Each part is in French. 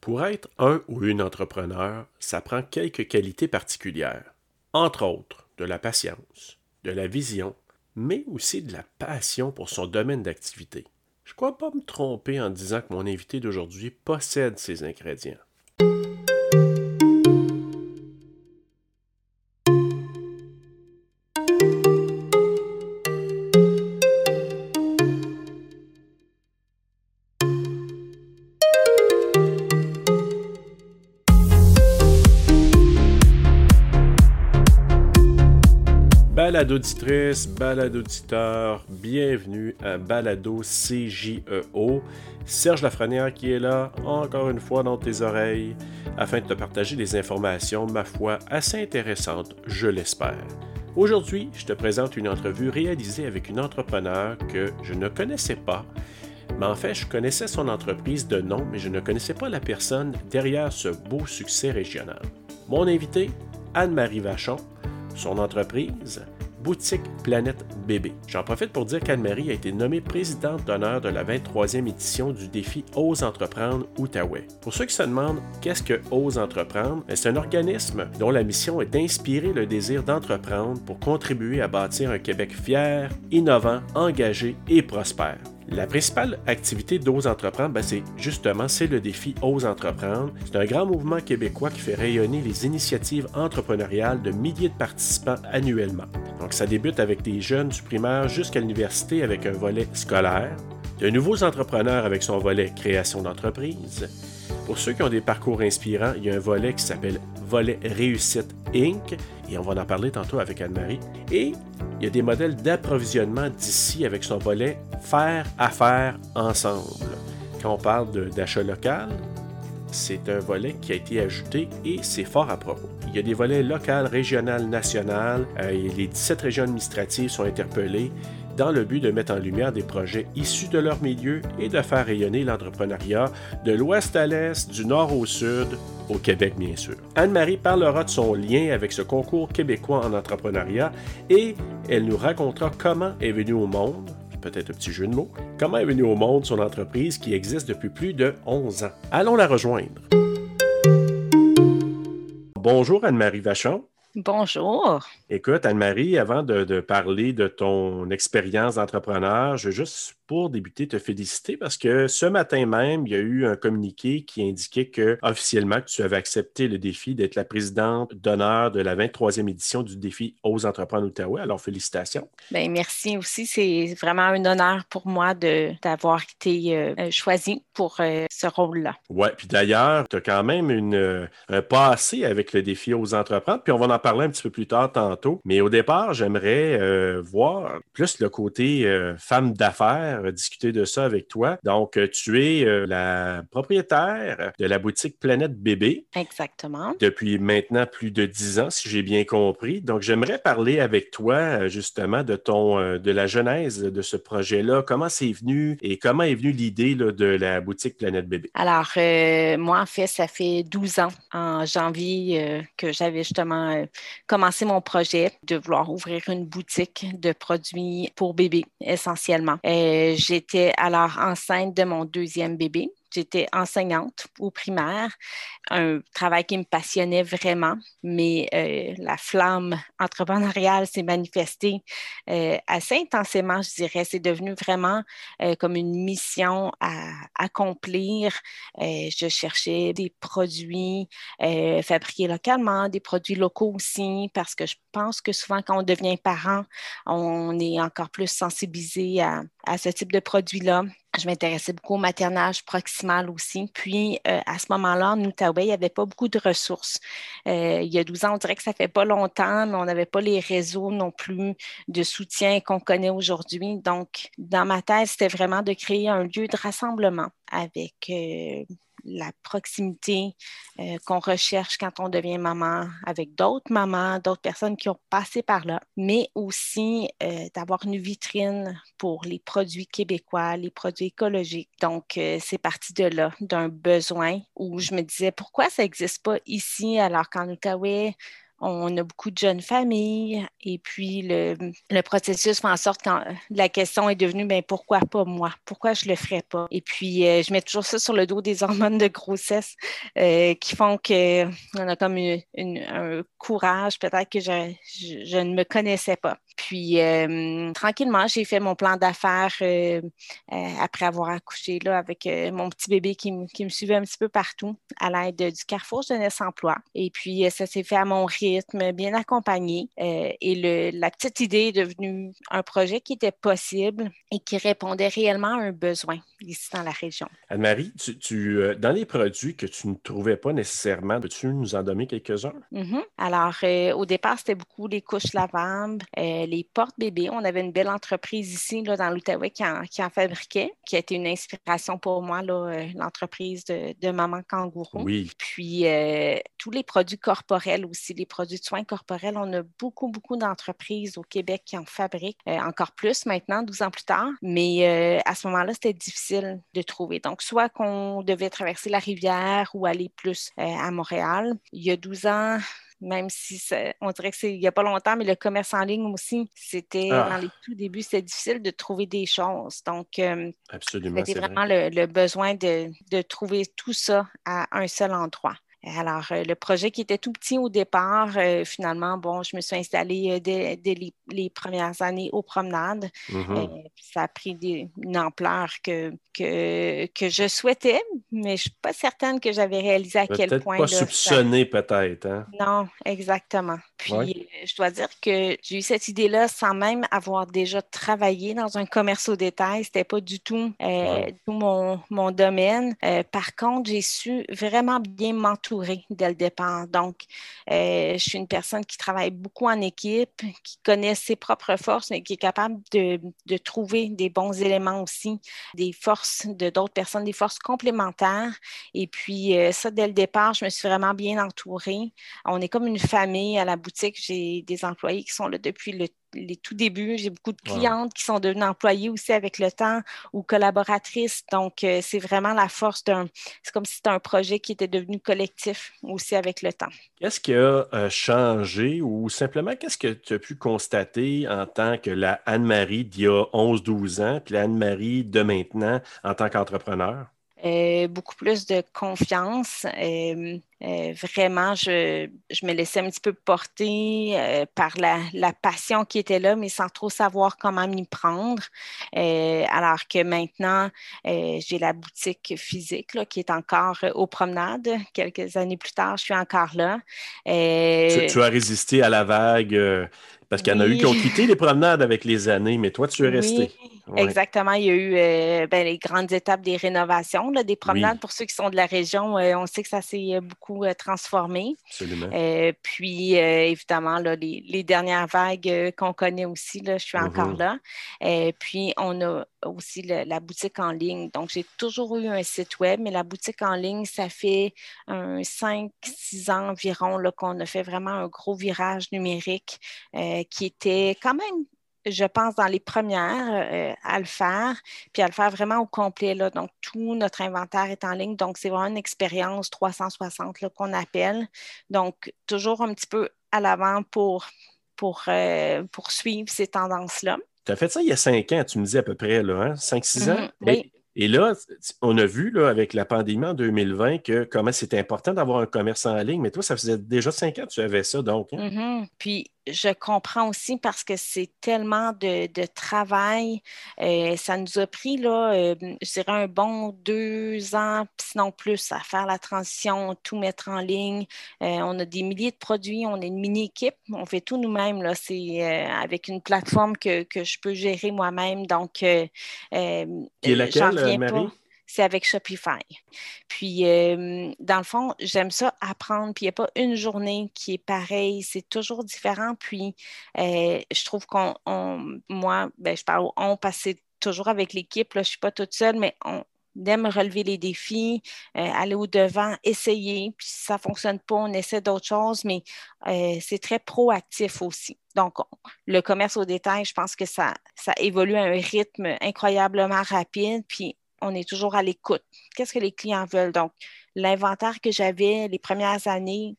Pour être un ou une entrepreneur, ça prend quelques qualités particulières. Entre autres, de la patience, de la vision, mais aussi de la passion pour son domaine d'activité. Je ne crois pas me tromper en disant que mon invité d'aujourd'hui possède ces ingrédients. Balado auditrice, balado auditeur, bienvenue à Balado CJEO. Serge Lafrenière qui est là, encore une fois dans tes oreilles, afin de te partager des informations, ma foi, assez intéressantes, je l'espère. Aujourd'hui, je te présente une entrevue réalisée avec une entrepreneur que je ne connaissais pas, mais en fait, je connaissais son entreprise de nom, mais je ne connaissais pas la personne derrière ce beau succès régional. Mon invité, Anne-Marie Vachon, son entreprise, Boutique Planète Bébé. J'en profite pour dire qu'Anne-Marie a été nommée présidente d'honneur de la 23e édition du défi Ose entreprendre Outaouais. Pour ceux qui se demandent qu'est-ce que Ose entreprendre, ben, c'est un organisme dont la mission est d'inspirer le désir d'entreprendre pour contribuer à bâtir un Québec fier, innovant, engagé et prospère. La principale activité d'Ose Entreprendre, ben, c'est justement c'est le défi Ose Entreprendre. C'est un grand mouvement québécois qui fait rayonner les initiatives entrepreneuriales de milliers de participants annuellement. Donc ça débute avec des jeunes du primaire jusqu'à l'université avec un volet scolaire, de nouveaux entrepreneurs avec son volet création d'entreprise. Pour ceux qui ont des parcours inspirants, il y a un volet qui s'appelle Volet Réussite Inc. Et on va en parler tantôt avec Anne-Marie. Et il y a des modèles d'approvisionnement d'ici avec son volet Faire affaire ensemble. Quand on parle d'achat local, c'est un volet qui a été ajouté et c'est fort à propos. Il y a des volets local, régional, national. Euh, les 17 régions administratives sont interpellées dans le but de mettre en lumière des projets issus de leur milieu et de faire rayonner l'entrepreneuriat de l'ouest à l'est, du nord au sud, au Québec bien sûr. Anne-Marie parlera de son lien avec ce concours québécois en entrepreneuriat et elle nous racontera comment est venue au monde, peut-être un petit jeu de mots, comment est venue au monde son entreprise qui existe depuis plus de 11 ans. Allons la rejoindre. Bonjour Anne-Marie Vachon. Bonjour. Écoute, Anne-Marie, avant de, parler de ton expérience d'entrepreneur, je veux juste pour débuter, te féliciter parce que ce matin même, il y a eu un communiqué qui indiquait que officiellement que tu avais accepté le défi d'être la présidente d'honneur de la 23e édition du défi aux entrepreneurs Outaouais. Alors, félicitations. Bien, merci aussi. C'est vraiment un honneur pour moi d'avoir été euh, euh, choisie pour euh, ce rôle-là. Oui, puis d'ailleurs, tu as quand même une, un passé avec le défi aux entrepreneurs, puis on va en parler un petit peu plus tard tantôt. Mais au départ, j'aimerais voir plus le côté femme d'affaires discuter de ça avec toi. Donc, euh, tu es euh, la propriétaire de la boutique Planète Bébé. Exactement. Depuis maintenant plus de dix ans, si j'ai bien compris. Donc, j'aimerais parler avec toi euh, justement de ton, de la genèse de ce projet-là. Comment c'est venu et comment est venue l'idée de la boutique Planète Bébé? Alors, moi, en fait, ça fait 12 ans, en janvier, que j'avais justement commencé mon projet de vouloir ouvrir une boutique de produits pour bébés, essentiellement. Et j'étais alors enceinte de mon deuxième bébé. J'étais enseignante au primaire, un travail qui me passionnait vraiment, mais euh, la flamme entrepreneuriale s'est manifestée euh, assez intensément, je dirais. C'est devenu vraiment euh, comme une mission à accomplir. je cherchais des produits fabriqués localement, des produits locaux aussi, parce que je pense que souvent quand on devient parent, on est encore plus sensibilisé à, à ce type de produits-là. Je m'intéressais beaucoup au maternage proximal aussi. Puis, euh, à ce moment-là, en Outaouais, il n'y avait pas beaucoup de ressources. Euh, il y a 12 ans, on dirait que ça fait pas longtemps, mais on n'avait pas les réseaux non plus de soutien qu'on connaît aujourd'hui. Donc, dans ma tête, c'était vraiment de créer un lieu de rassemblement avec euh, la proximité euh, qu'on recherche quand on devient maman avec d'autres mamans, d'autres personnes qui ont passé par là, mais aussi euh, d'avoir une vitrine pour les produits québécois, les produits écologiques. Donc, euh, c'est parti de là, d'un besoin où je me disais pourquoi ça n'existe pas ici alors qu'en Outaouais, on a beaucoup de jeunes familles et puis le, processus fait en sorte que la question est devenue ben, pourquoi pas moi? Pourquoi je le ferais pas? Et puis, euh, je mets toujours ça sur le dos des hormones de grossesse euh, qui font qu'on a comme un courage peut-être que je, je, ne me connaissais pas. Puis, euh, tranquillement, j'ai fait mon plan d'affaires après avoir accouché là, avec mon petit bébé qui, qui, me suivait un petit peu partout à l'aide du Carrefour Jeunesse Emploi. Et puis, ça s'est fait à mon rythme, bien accompagné. et le, la petite idée est devenue un projet qui était possible et qui répondait réellement à un besoin ici dans la région. Anne-Marie, tu, euh, dans les produits que tu ne trouvais pas nécessairement, peux-tu nous en donner quelques-uns? Mm-hmm. Alors, euh, au départ, c'était beaucoup les couches lavables, euh, les portes-bébés. On avait une belle entreprise ici, là, dans l'Outaouais, qui en, qui en, fabriquait, qui a été une inspiration pour moi, l'entreprise de, de, Maman Kangourou. Oui. Puis, tous les produits corporels aussi, les produits de soins corporels, on a beaucoup, beaucoup d'entreprises au Québec qui en fabriquent, encore plus maintenant, 12 ans plus tard. Mais à ce moment-là, c'était difficile de trouver. Donc, soit qu'on devait traverser la rivière ou aller plus euh, à Montréal. Il y a 12 ans, même si on dirait que c'est il n'y a pas longtemps, mais le commerce en ligne aussi, c'était ah. dans les tout débuts, c'était difficile de trouver des choses. Donc, euh, c'était vraiment le, besoin de, de, trouver tout ça à un seul endroit. Alors, euh, le projet qui était tout petit au départ, euh, finalement, bon, je me suis installée euh, dès, les, premières années aux promenades. Mm-hmm. ça a pris une ampleur que, que, que, je souhaitais, mais je ne suis pas certaine que j'avais réalisé à quel point. Pas soupçonné peut-être. Hein? Non, exactement. Puis, je dois dire que j'ai eu cette idée-là sans même avoir déjà travaillé dans un commerce au détail. Ce n'était pas du tout, tout mon, mon domaine. par contre, j'ai su vraiment bien m'entourer dès le départ. Donc, euh, je suis une personne qui travaille beaucoup en équipe, qui connaît ses propres forces et qui est capable de, trouver des bons éléments aussi, des forces de d'autres personnes, des forces complémentaires. Et puis, euh, ça, dès le départ, je me suis vraiment bien entourée. On est comme une famille à la boutique. J'ai des employés qui sont là depuis le les tout débuts. J'ai beaucoup de clientes qui sont devenues employées aussi avec le temps ou collaboratrices. Donc, euh, c'est vraiment la force d'un. C'est comme si c'était un projet qui était devenu collectif aussi avec le temps. Qu'est-ce qui a euh, changé ou simplement qu'est-ce que tu as pu constater en tant que la Anne-Marie d'il y a 11-12 ans, puis la Anne-Marie de maintenant en tant qu'entrepreneur? Euh, beaucoup plus de confiance. Euh, euh, vraiment, je, me laissais un petit peu porter par la, passion qui était là, mais sans trop savoir comment m'y prendre. alors que maintenant, j'ai la boutique physique qui est encore aux promenades. Quelques années plus tard, je suis encore là. Tu, as résisté à la vague parce qu'il y en a eu qui ont quitté les promenades avec les années, mais toi, tu es resté. Exactement. Il y a eu euh, ben, les grandes étapes des rénovations, des promenades. Pour ceux qui sont de la région, euh, on sait que ça s'est euh, beaucoup transformé. Absolument. puis, évidemment, les, dernières vagues qu'on connaît aussi, je suis encore mm-hmm. là. puis, on a aussi la boutique en ligne. Donc, j'ai toujours eu un site web, mais la boutique en ligne, ça fait un 5-6 ans environ qu'on a fait vraiment un gros virage numérique qui était quand même je pense, dans les premières euh, à le faire, puis à le faire vraiment au complet. Là. Donc, tout notre inventaire est en ligne. Donc, c'est vraiment une expérience 360 qu'on appelle. Donc, toujours un petit peu à l'avant pour, pour, euh, suivre ces tendances-là. Tu as fait ça il y a cinq ans, tu me dis à peu près, là, hein? cinq, six ans? Mm-hmm. oui. Et là, on a vu là, avec la pandémie en 2020 que comment c'était important d'avoir un commerce en ligne, mais toi, ça faisait déjà cinq ans que tu avais ça, donc. Hein? Mm-hmm. Puis je comprends aussi parce que c'est tellement de, travail. Euh, ça nous a pris, là, euh, je dirais, un bon deux ans, sinon plus, à faire la transition, tout mettre en ligne. Euh, on a des milliers de produits, on est une mini-équipe, on fait tout nous-mêmes. C'est avec une plateforme que, je peux gérer moi-même. Donc, Qui est laquelle, Marie? C'est avec Shopify. Puis, euh, dans le fond, j'aime ça apprendre. Puis, il n'y a pas une journée qui est pareille. C'est toujours différent. Puis, euh, je trouve qu'on, moi, ben, je parle on parce que c'est toujours avec l'équipe. Je ne suis pas toute seule, mais on, aime relever les défis, euh, aller au-devant, essayer. Puis si ça ne fonctionne pas, on essaie d'autres choses, mais c'est très proactif aussi. Donc, le commerce au détail, je pense que ça, ça évolue à un rythme incroyablement rapide. Puis on est toujours à l'écoute. Qu'est-ce que les clients veulent? Donc, l'inventaire que j'avais les premières années,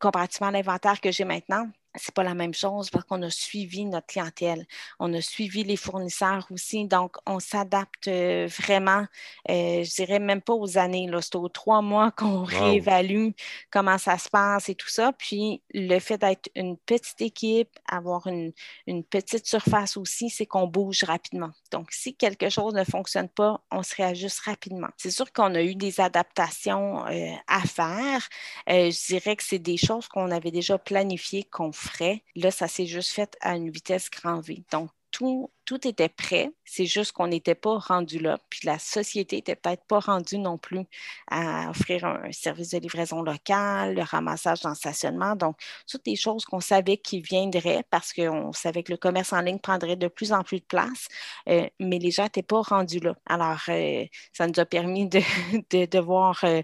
comparativement à l'inventaire que j'ai maintenant, c'est pas la même chose parce qu'on a suivi notre clientèle, on a suivi les fournisseurs aussi, donc on s'adapte euh, vraiment, euh, je dirais même pas aux années, c'est aux trois mois qu'on réévalue comment ça se passe et tout ça. Puis le fait d'être une petite équipe, avoir une, petite surface aussi, c'est qu'on bouge rapidement. Donc si quelque chose ne fonctionne pas, on se réajuste rapidement. C'est sûr qu'on a eu des adaptations euh, à faire. je dirais que c'est des choses qu'on avait déjà planifiées qu'on frais. Là, ça s'est juste fait à une vitesse grand V. Donc, tout, tout était prêt. C'est juste qu'on n'était pas rendu là. Puis la société n'était peut-être pas rendue non plus à offrir un, service de livraison locale, le ramassage dans le stationnement. Donc, toutes les choses qu'on savait qui viendraient parce qu'on savait que le commerce en ligne prendrait de plus en plus de place, euh, mais les gens n'étaient pas rendus là. Alors, euh, ça nous a permis de, de devoir euh,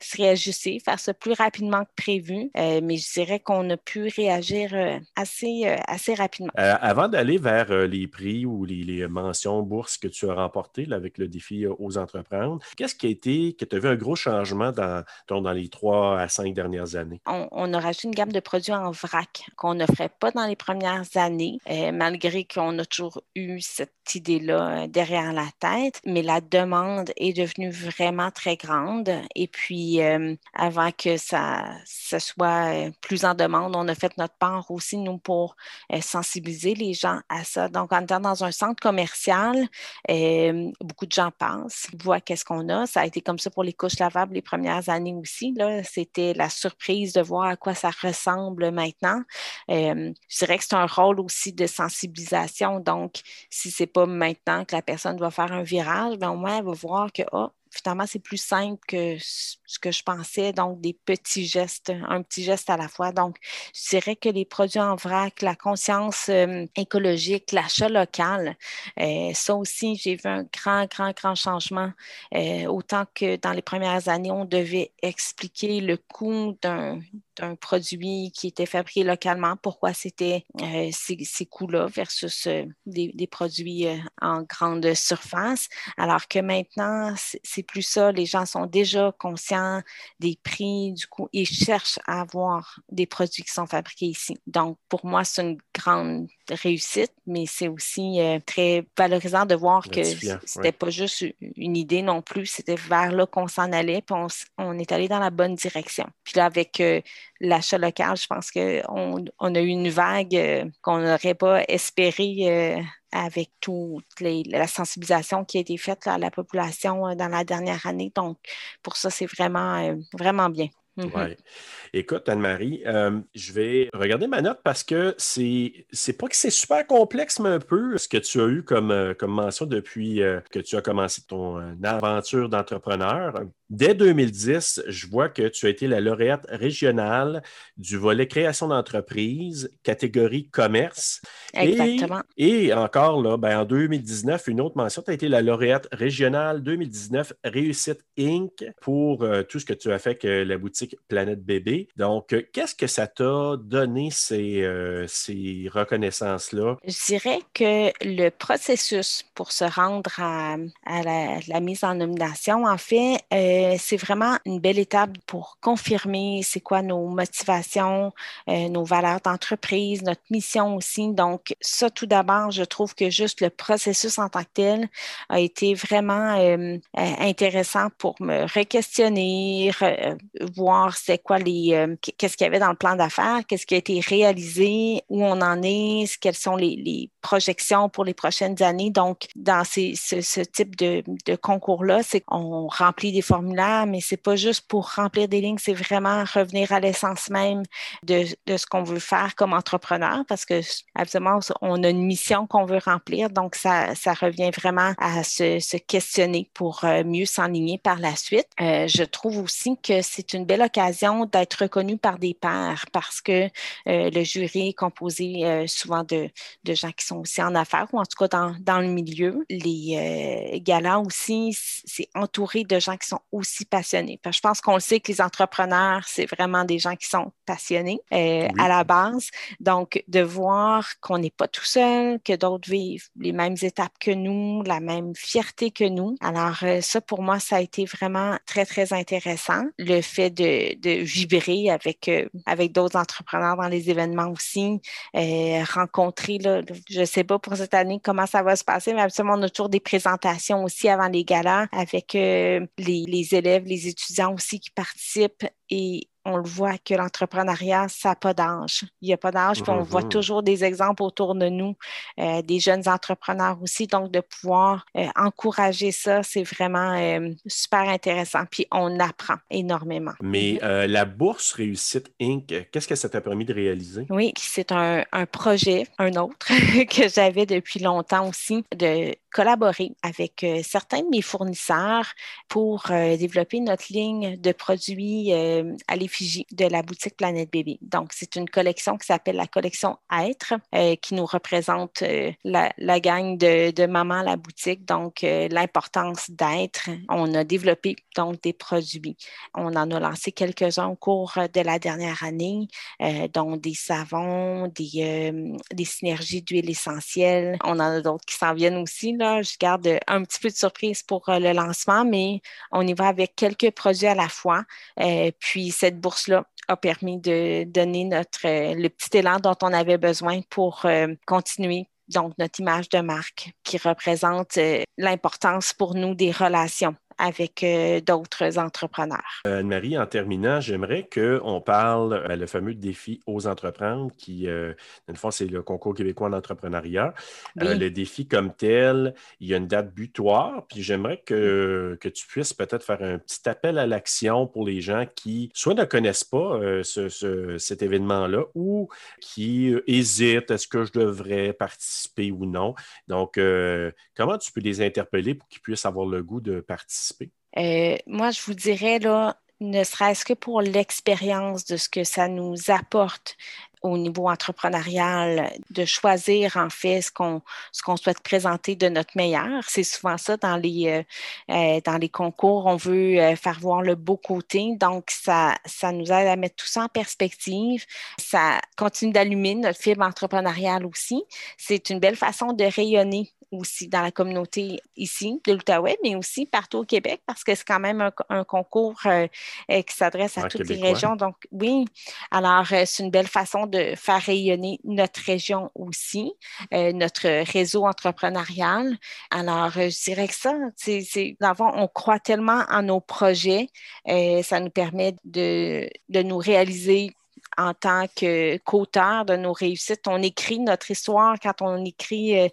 se réajuster, faire ça plus rapidement que prévu. mais je dirais qu'on a pu réagir assez, assez rapidement. avant d'aller vers les prix ou les, mentions bourses que tu as remportées avec le défi euh, aux entreprendre. Qu'est-ce qui a été, que tu as un gros changement dans, dans les trois à cinq dernières années? On, a rajouté une gamme de produits en vrac qu'on n'offrait pas dans les premières années, euh, malgré qu'on a toujours eu cette idée-là euh, derrière la tête, mais la demande est devenue vraiment très grande. Et puis, avant que ça, ça, soit plus en demande, on a fait notre part aussi, nous, pour sensibiliser les gens à ça. Donc, en étant dans un centre commercial, euh, beaucoup de gens passent, voient qu'est-ce qu'on a. Ça a été comme ça pour les couches lavables les premières années aussi. C'était la surprise de voir à quoi ça ressemble maintenant. Euh, je dirais que c'est un rôle aussi de sensibilisation. Donc, si ce n'est maintenant que la personne doit faire un virage, bien, au moins, elle va voir que, oh, finalement, c'est plus simple que ce que je pensais. Donc, des petits gestes, un petit geste à la fois. Donc, je dirais que les produits en vrac, la conscience euh, écologique, l'achat local, euh, ça aussi, j'ai vu un grand, grand, grand changement. Euh, autant que dans les premières années, on devait expliquer le coût d'un un produit qui était fabriqué localement, pourquoi c'était euh, ces, coûts-là versus euh, des, produits en grande surface. Alors que maintenant, c'est plus ça. Les gens sont déjà conscients des prix, du coup, ils cherchent à avoir des produits qui sont fabriqués ici. Donc, pour moi, c'est une grande réussite, mais c'est aussi très valorisant de voir que c'était pas juste une idée non plus, c'était vers là qu'on s'en allait, puis on, est allé dans la bonne direction. Puis là, avec l'achat local, je pense qu'on on a eu une vague euh, qu'on n'aurait pas espéré euh, avec toute la sensibilisation qui a été faite à la population euh, dans la dernière année. Donc, pour ça, c'est vraiment, vraiment bien. Mm-hmm. Oui. Écoute, Anne-Marie, je vais regarder ma note parce que c'est, c'est pas que c'est super complexe, mais un peu ce que tu as eu comme, comme mention depuis que tu as commencé ton aventure d'entrepreneur. Dès 2010, je vois que tu as été la lauréate régionale du volet création d'entreprise, catégorie commerce. Exactement. Et, encore, là, ben, en 2019, une autre mention, tu as été la lauréate régionale 2019 Réussite Inc. pour euh, tout ce que tu as fait avec la boutique Planète Bébé. Donc, euh, qu'est-ce que ça t'a donné ces, euh, ces reconnaissances-là? Je dirais que le processus pour se rendre à, la, mise en nomination, en fait, euh, c'est vraiment une belle étape pour confirmer c'est quoi nos motivations, nos valeurs d'entreprise, notre mission aussi. Donc, ça, tout d'abord, je trouve que juste le processus en tant que tel a été vraiment intéressant pour me re-questionner, voir c'est quoi les, qu'est-ce qu'il y avait dans le plan d'affaires, qu'est-ce qui a été réalisé, où on en est, quelles sont les, projections pour les prochaines années. Donc, dans ce, type de, de concours-là, c'est qu'on remplit des formules mais c'est pas juste pour remplir des lignes, c'est vraiment revenir à l'essence même de, ce qu'on veut faire comme entrepreneur parce que, absolument, on a une mission qu'on veut remplir. Donc, ça, ça revient vraiment à se, questionner pour euh, mieux s'enligner par la suite. Euh, je trouve aussi que c'est une belle occasion d'être reconnu par des pairs parce que euh, le jury est composé souvent de, de, gens qui sont sont aussi en affaires ou en tout cas dans, le milieu. Les euh, galas aussi, c'est entouré de gens qui sont aussi passionnés. je pense qu'on le sait que les entrepreneurs, c'est vraiment des gens qui sont passionnés euh, à la base. Donc, de voir qu'on n'est pas tout seul, que d'autres vivent les mêmes étapes que nous, la même fierté que nous. Alors, euh, ça, pour moi, ça a été vraiment très, très intéressant. Le fait de, de vibrer avec, avec d'autres entrepreneurs dans les événements aussi, rencontrer, là, je ne sais pas pour cette année comment ça va se passer, mais absolument, on a toujours des présentations aussi avant les galas avec euh, les élèves, les étudiants aussi qui participent et on le voit que l'entrepreneuriat, ça n'a pas d'âge. Il n'y a pas d'âge, puis on voit mhm. toujours des exemples autour de nous, euh, des jeunes entrepreneurs aussi. Donc, de pouvoir euh, encourager ça, c'est vraiment euh, super intéressant. Puis, on apprend énormément. Mais mhm. la bourse Réussite Inc., qu'est-ce que ça t'a permis de réaliser? Oui, c'est un, un, projet, un autre, que j'avais depuis longtemps aussi, de collaborer avec certains de mes fournisseurs pour développer notre ligne de produits à l'effigie de la boutique Planète Bébé. Donc, c'est une collection qui s'appelle la collection Être, euh, qui nous représente euh, la, gang de, maman à la boutique, donc euh, l'importance d'être. On a développé donc des produits. On en a lancé quelques-uns au cours de la dernière année, dont des savons, des, des synergies d'huile essentielle. On en a d'autres qui s'en viennent aussi. Là. Je garde un petit peu de surprise pour le lancement, mais on y va avec quelques produits à la fois. puis, cette bourse-là a permis de donner notre, euh, le petit élan dont on avait besoin pour euh, continuer donc notre image de marque qui représente euh, l'importance pour nous des relations avec euh, d'autres entrepreneurs. Euh, Anne-Marie, en terminant, j'aimerais qu'on parle ben, le fameux défi aux entreprendre qui, dans le fond, c'est le concours québécois d'entrepreneuriat. le défi comme tel, il y a une date butoir, puis j'aimerais que, que tu puisses peut-être faire un petit appel à l'action pour les gens qui soit ne connaissent pas ce, cet événement-là ou qui hésitent, est-ce que je devrais participer ou non. Donc, comment tu peux les interpeller pour qu'ils puissent avoir le goût de participer? Euh, moi, je vous dirais, là, ne serait-ce que pour l'expérience de ce que ça nous apporte au niveau entrepreneurial, de choisir en fait ce qu'on souhaite présenter de notre meilleur. C'est souvent ça dans les euh, euh, dans les concours, on veut faire voir le beau côté, donc ça ça nous aide à mettre tout ça en perspective. Ça continue d'allumer notre fibre entrepreneuriale aussi. C'est une belle façon de rayonner aussi dans la communauté ici de l'Outaouais, mais aussi partout au Québec, parce que c'est quand même un, concours euh, euh, qui s'adresse à toutes les régions. Donc, oui, alors euh, c'est une belle façon de faire rayonner notre région aussi, notre réseau entrepreneurial. Alors, je dirais que ça, c'est, on croit tellement en nos projets, ça nous permet de, de nous réaliser en tant qu'auteur de nos réussites. On écrit notre histoire quand on écrit, euh,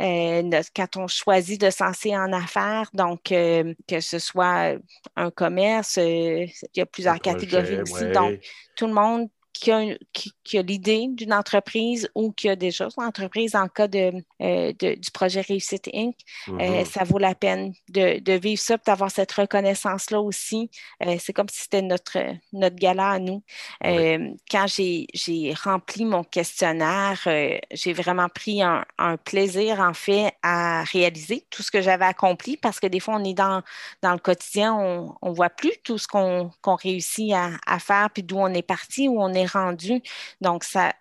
euh, quand on choisit de lancer en affaires. Donc, euh, que ce soit un commerce, il y a plusieurs catégories aussi. Donc, tout le monde qui a, l'idée d'une entreprise ou qui a déjà son entreprise en cas de, euh, du projet Réussite Inc., euh, mm-hmm. ça vaut la peine de, vivre ça, d'avoir cette reconnaissance-là aussi. Euh, c'est comme si c'était notre, notre gala à nous. Quand j'ai rempli mon questionnaire, j'ai vraiment pris un, plaisir, en fait, à réaliser tout ce que j'avais accompli parce que des fois, on est dans, dans le quotidien, on ne voit plus tout ce qu'on réussit à, à faire, puis d'où on est parti, où on est rendu. Donc, ça,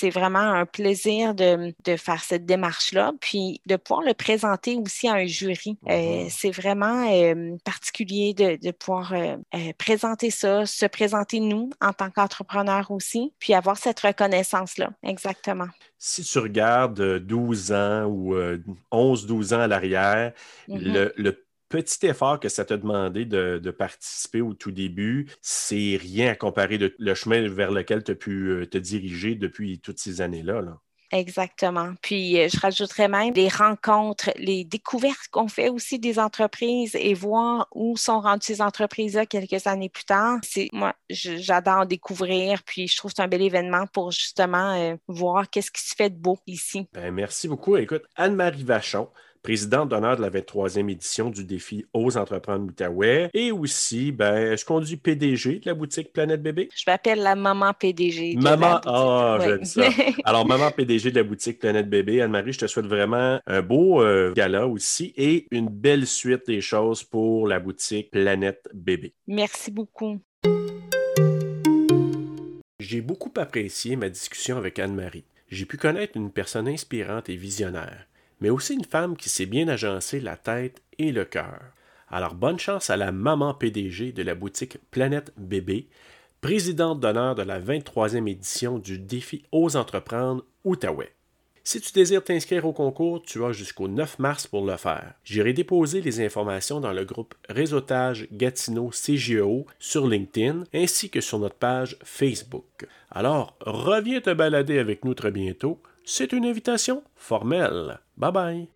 c'est vraiment un plaisir de, faire cette démarche-là, puis de pouvoir le présenter aussi à un jury. Euh, mm-hmm. c'est vraiment euh, particulier de, pouvoir euh, présenter ça, se présenter nous en tant qu'entrepreneurs aussi, puis avoir cette reconnaissance-là. Exactement. Si tu regardes 12 ans ou 11-12 ans à l'arrière, mm-hmm. le, le petit effort que ça t'a demandé de, participer au tout début, c'est rien à comparer de le chemin vers lequel tu as pu euh, te diriger depuis toutes ces années-là. Exactement. Puis, euh, je rajouterais même les rencontres, les découvertes qu'on fait aussi des entreprises et voir où sont rendues ces entreprises-là quelques années plus tard. C'est moi, j'adore découvrir. Puis, je trouve que c'est un bel événement pour justement euh, voir qu'est-ce qui se fait de beau ici. Ben, merci beaucoup. Écoute, Anne-Marie Vachon, présidente d'honneur de la 23e édition du défi Ose entreprendre l'Outaouais. Et aussi, ben, je conduis PDG de la boutique Planète Bébé? Je m'appelle la maman PDG. De maman, ah, oh, j'aime ça. Alors, maman PDG de la boutique Planète Bébé, Anne-Marie, je te souhaite vraiment un beau euh, gala aussi et une belle suite des choses pour la boutique Planète Bébé. Merci beaucoup. J'ai beaucoup apprécié ma discussion avec Anne-Marie. J'ai pu connaître une personne inspirante et visionnaire, mais aussi une femme qui sait bien agencer la tête et le cœur. Alors bonne chance à la maman PDG de la boutique Planète Bébé, présidente d'honneur de la 23e édition du défi Ose entreprendre Outaouais. Si tu désires t'inscrire au concours, tu as jusqu'au 9 mars pour le faire. J'irai déposer les informations dans le groupe Réseautage Gatineau CGO sur LinkedIn ainsi que sur notre page Facebook. Alors, reviens te balader avec nous très bientôt. C'est une invitation formelle. Bye bye.